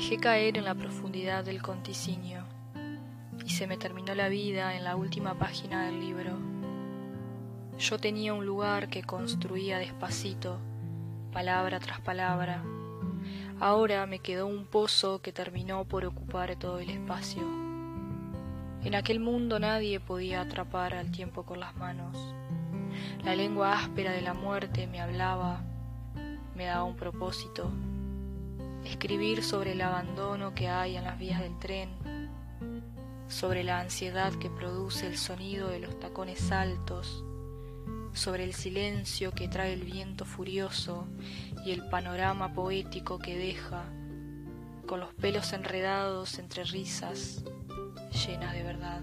dejé caer en la profundidad del conticinio y se me terminó la vida en la última página del libro. Yo tenía un lugar que construía despacito, palabra tras palabra. Ahora me quedó un pozo que terminó por ocupar todo el espacio. En aquel mundo nadie podía atrapar al tiempo con las manos. La lengua áspera de la muerte me hablaba, me daba un propósito. Escribir sobre el abandono que hay en las vías del tren, sobre la ansiedad que produce el sonido de los tacones altos, sobre el silencio que trae el viento furioso y el panorama poético que deja, con los pelos enredados entre risas llenas de verdad.